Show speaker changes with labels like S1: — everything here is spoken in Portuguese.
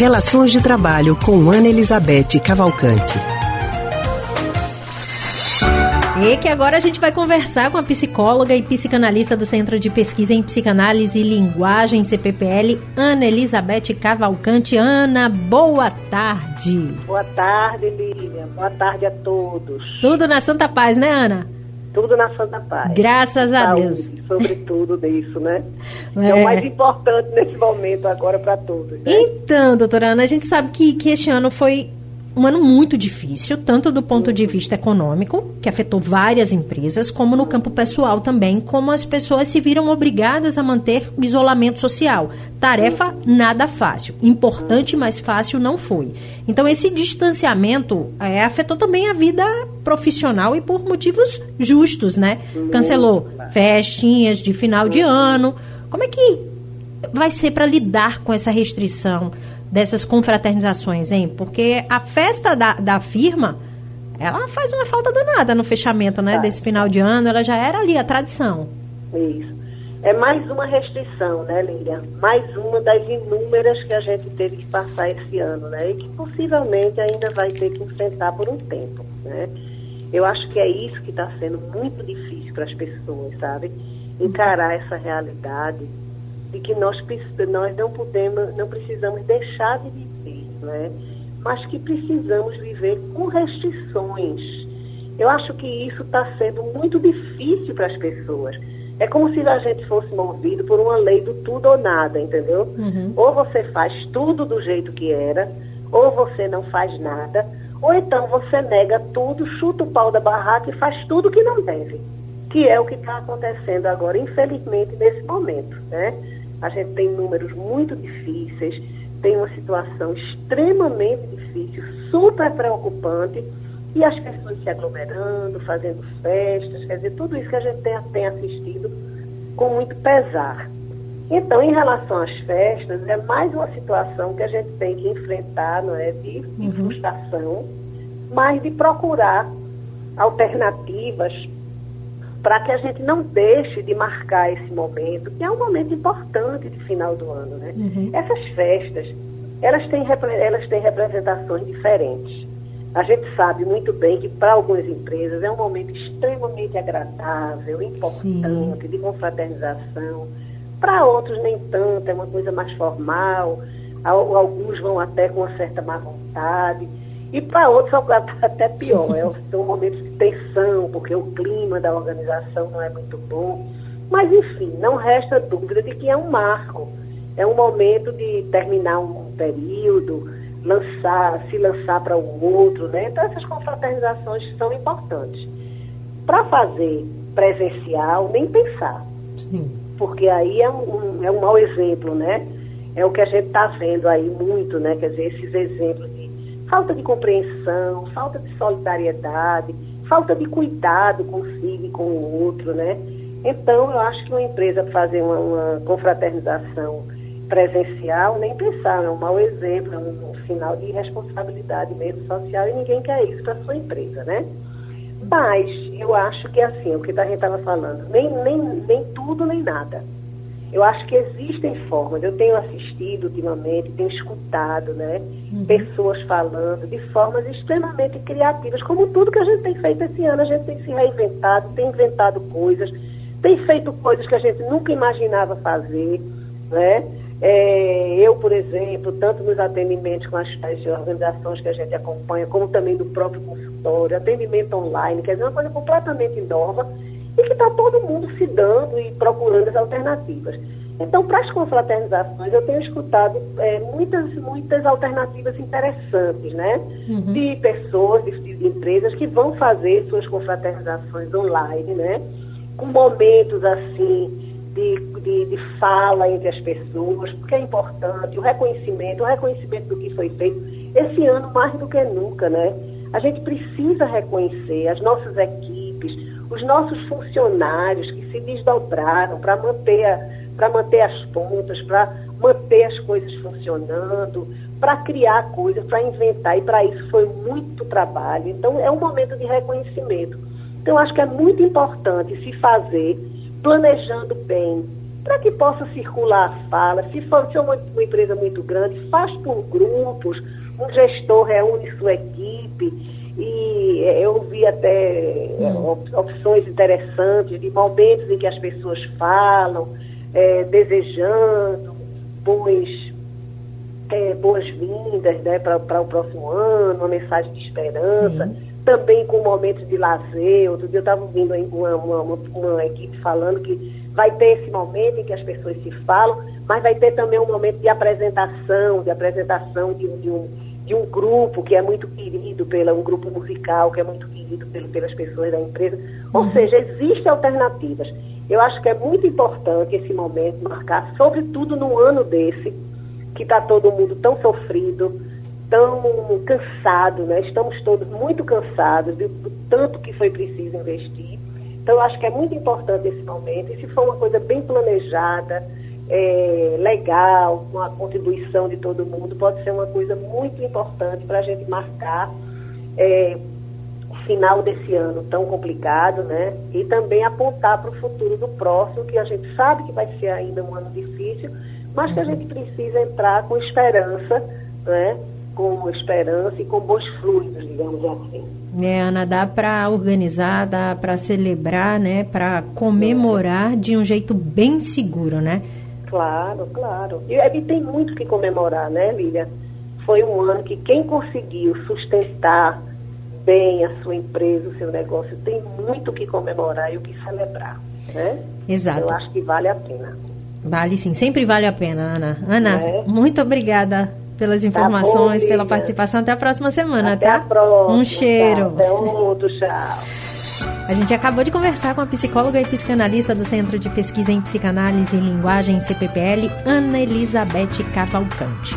S1: Relações de Trabalho com Ana Elizabeth Cavalcante.
S2: E que agora a gente vai conversar com a psicóloga e psicanalista do Centro de Pesquisa em Psicanálise e Linguagem, CPPL, Ana Elizabeth Cavalcante. Ana, boa tarde.
S3: Boa tarde, Lilian. Boa tarde a todos.
S2: Tudo na Santa Paz, né, Ana?
S3: Tudo na Santa Paz.
S2: Graças a
S3: Saúde,
S2: Deus.
S3: Sobretudo disso, né?
S2: É.
S3: É o mais importante nesse momento agora para todos. Né?
S2: Então, doutora Ana, a gente sabe que, que este ano foi um ano muito difícil, tanto do ponto de vista econômico, que afetou várias empresas, como no campo pessoal também, como as pessoas se viram obrigadas a manter o isolamento social. Tarefa nada fácil. Importante, mas fácil não foi. Então, esse distanciamento é, afetou também a vida profissional e por motivos justos, né? Cancelou festinhas de final de ano. Como é que vai ser para lidar com essa restrição dessas confraternizações, hein? Porque a festa da, da firma, ela faz uma falta danada no fechamento, né?
S3: Tá.
S2: Desse final de ano, ela já era ali a tradição.
S3: Isso. É mais uma restrição, né, Lilian? Mais uma das inúmeras que a gente teve que passar esse ano, né? E que possivelmente ainda vai ter que enfrentar por um tempo, né? Eu acho que é isso que está sendo muito difícil para as pessoas, sabe? Encarar essa realidade de que nós, nós não podemos, não precisamos deixar de viver, né? Mas que precisamos viver com restrições. Eu acho que isso está sendo muito difícil para as pessoas. É como se a gente fosse movido por uma lei do tudo ou nada, entendeu?
S2: Uhum.
S3: Ou você faz tudo do jeito que era, ou você não faz nada, ou então você nega tudo, chuta o pau da barraca e faz tudo que não deve. Que é o que está acontecendo agora, infelizmente, nesse momento. Né? A gente tem números muito difíceis, tem uma situação extremamente difícil, super preocupante, e as pessoas se aglomerando, fazendo festas, quer dizer, tudo isso que a gente tem, tem assistido com muito pesar. Então, em relação às festas, é mais uma situação que a gente tem que enfrentar, não é, de, de frustração, mas de procurar alternativas para que a gente não deixe de marcar esse momento, que é um momento importante de final do ano, né? Essas festas, elas têm, elas têm representações diferentes. A gente sabe muito bem que para algumas empresas é um momento extremamente agradável, importante, de confraternização. Para outros nem tanto, é uma coisa mais formal. Al- Alguns vão até com uma certa má vontade. E para outros até pior, é, são momentos de tensão, porque o clima da organização não é muito bom. Mas, enfim, não resta dúvida de que é um marco. É um momento de terminar um período, lançar, se lançar para o outro, né? Então essas confraternizações são importantes. Para fazer presencial, nem pensar,
S2: Sim.
S3: porque aí é um, um- é um mau exemplo, né? É o que a gente está vendo aí muito, né? Quer dizer, esses exemplos de falta de compreensão, falta de solidariedade, falta de cuidado consigo e com o outro, né? Então, eu acho que uma empresa fazer uma, uma confraternização presencial, nem pensar, é um mau exemplo, é um, um sinal de irresponsabilidade mesmo social e ninguém quer isso para sua empresa, né? Mas eu acho que é assim, o que a gente estava falando, nem, nem, nem tudo nem nada. Eu acho que existem formas. Eu tenho assistido ultimamente, tenho escutado, né, pessoas falando de formas extremamente criativas, como tudo que a gente tem feito esse ano. A gente tem se reinventado, tem inventado coisas, tem feito coisas que a gente nunca imaginava fazer, né? É, eu, por exemplo, tanto nos atendimentos com as, as organizações que a gente acompanha, como também do próprio consultório, atendimento online, quer dizer, uma coisa completamente nova e que está todo mundo se dando e procurando as alternativas. Então, para as confraternizações, eu tenho escutado é, muitas, muitas alternativas interessantes, né? De pessoas, de, de empresas que vão fazer suas confraternizações online, né? Com momentos assim de, de, de fala entre as pessoas, porque é importante o reconhecimento, o reconhecimento do que foi feito. Esse ano, mais do que nunca, né? A gente precisa reconhecer as nossas equipes, os nossos funcionários que se desdobraram para manter, a- manter as pontas, para manter as coisas funcionando, para criar coisas, para inventar, e para isso foi muito trabalho. Então, é um momento de reconhecimento. Então, acho que é muito importante se fazer planejando bem, para que possa circular as falas. Se for, se é uma, uma empresa muito grande, faz por grupos, um gestor reúne sua equipe e é, eu vi até hum. opções interessantes de momentos em que as pessoas falam, é, desejando boas é, boas-vindas né, para o próximo ano, uma mensagem de esperança, Sim. também com momentos de lazer. Outro dia eu estava ouvindo uma, uma, uma, uma, equipe falando que vai ter esse momento em que as pessoas se falam, mas vai ter também um momento de apresentação, de apresentação de, de um, de um grupo que é muito querido pela um grupo musical que é muito querido pelo, pelas pessoas da empresa. Ou uhum. seja, existem alternativas. Eu acho que é muito importante esse momento marcar, sobretudo num ano desse, que está todo mundo tão sofrido, tão cansado, né? Estamos todos muito cansados do, do, tanto que foi preciso investir. Então, eu acho que é muito importante esse momento. E se for uma coisa bem planejada, é, legal, com a contribuição de todo mundo, pode ser uma coisa muito importante para a gente marcar é, o final desse ano tão complicado, né? E também apontar para o futuro do próximo, que a gente sabe que vai ser ainda um ano difícil, mas que a gente precisa entrar com esperança, né? com esperança e com bons fluidos, digamos assim.
S2: É, Ana, dá para organizar, dá para celebrar, né, para comemorar de um jeito bem seguro, né?
S3: Claro, claro. E, e tem muito que comemorar, né, Lília? Foi um ano que quem conseguiu sustentar bem a sua empresa, o seu negócio, tem muito que comemorar e o que celebrar, né?
S2: Exato.
S3: Eu acho que vale a pena.
S2: Vale sim, sempre vale a pena, Ana. Ana, é. muito obrigada pelas informações, tá bom, pela participação. Até a próxima semana,
S3: Até
S2: tá?
S3: A próxima,
S2: um cheiro.
S3: Até outro, tchau.
S2: A gente acabou de conversar com a psicóloga e psicanalista do Centro de Pesquisa em Psicanálise e Linguagem CPPL, Ana Elizabeth Cavalcante.